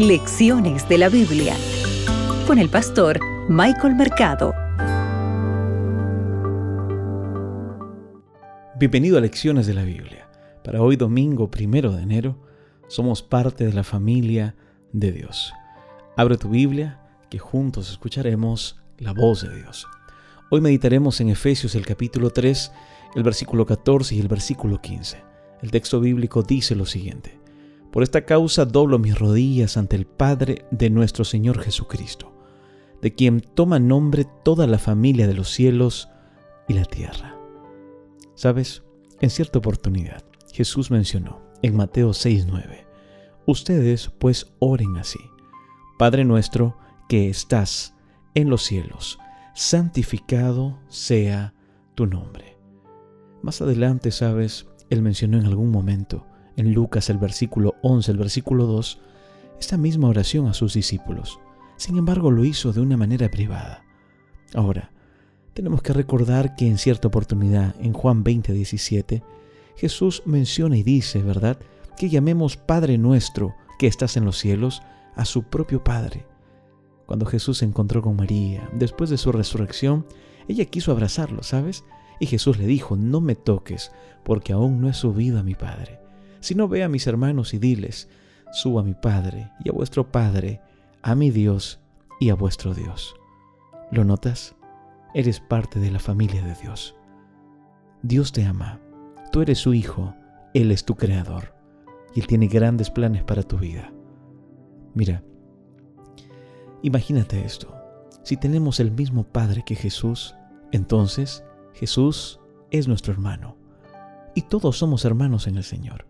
Lecciones de la Biblia con el pastor Michael Mercado. Bienvenido a Lecciones de la Biblia. Para hoy domingo primero de enero, somos parte de la familia de Dios. Abre tu Biblia, que juntos escucharemos la voz de Dios. Hoy meditaremos en Efesios el capítulo 3, el versículo 14 y el versículo 15. El texto bíblico dice lo siguiente. Por esta causa doblo mis rodillas ante el Padre de nuestro Señor Jesucristo, de quien toma nombre toda la familia de los cielos y la tierra. ¿Sabes? En cierta oportunidad, Jesús mencionó en Mateo 6:9, Ustedes pues oren así, Padre nuestro que estás en los cielos, santificado sea tu nombre. Más adelante, sabes, él mencionó en algún momento, en Lucas el versículo 11, el versículo 2, esta misma oración a sus discípulos. Sin embargo, lo hizo de una manera privada. Ahora, tenemos que recordar que en cierta oportunidad, en Juan 20, 17, Jesús menciona y dice, ¿verdad?, que llamemos Padre nuestro que estás en los cielos a su propio Padre. Cuando Jesús se encontró con María, después de su resurrección, ella quiso abrazarlo, ¿sabes? Y Jesús le dijo, no me toques, porque aún no he subido a mi Padre. Si no ve a mis hermanos y diles, subo a mi Padre y a vuestro Padre, a mi Dios y a vuestro Dios. ¿Lo notas? Eres parte de la familia de Dios. Dios te ama, tú eres su Hijo, Él es tu Creador y Él tiene grandes planes para tu vida. Mira, imagínate esto, si tenemos el mismo Padre que Jesús, entonces Jesús es nuestro hermano y todos somos hermanos en el Señor.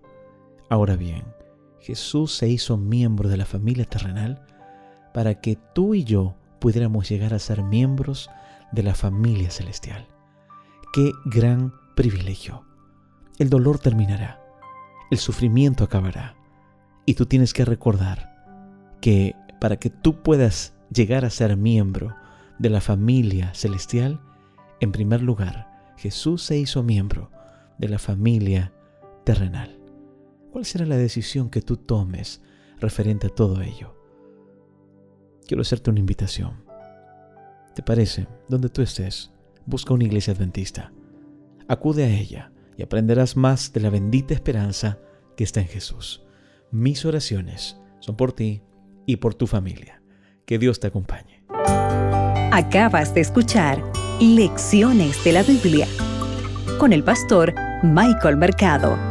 Ahora bien, Jesús se hizo miembro de la familia terrenal para que tú y yo pudiéramos llegar a ser miembros de la familia celestial. Qué gran privilegio. El dolor terminará, el sufrimiento acabará, y tú tienes que recordar que para que tú puedas llegar a ser miembro de la familia celestial, en primer lugar, Jesús se hizo miembro de la familia terrenal. ¿Cuál será la decisión que tú tomes referente a todo ello? Quiero hacerte una invitación. ¿Te parece? Donde tú estés, busca una iglesia adventista. Acude a ella y aprenderás más de la bendita esperanza que está en Jesús. Mis oraciones son por ti y por tu familia. Que Dios te acompañe. Acabas de escuchar Lecciones de la Biblia con el pastor Michael Mercado.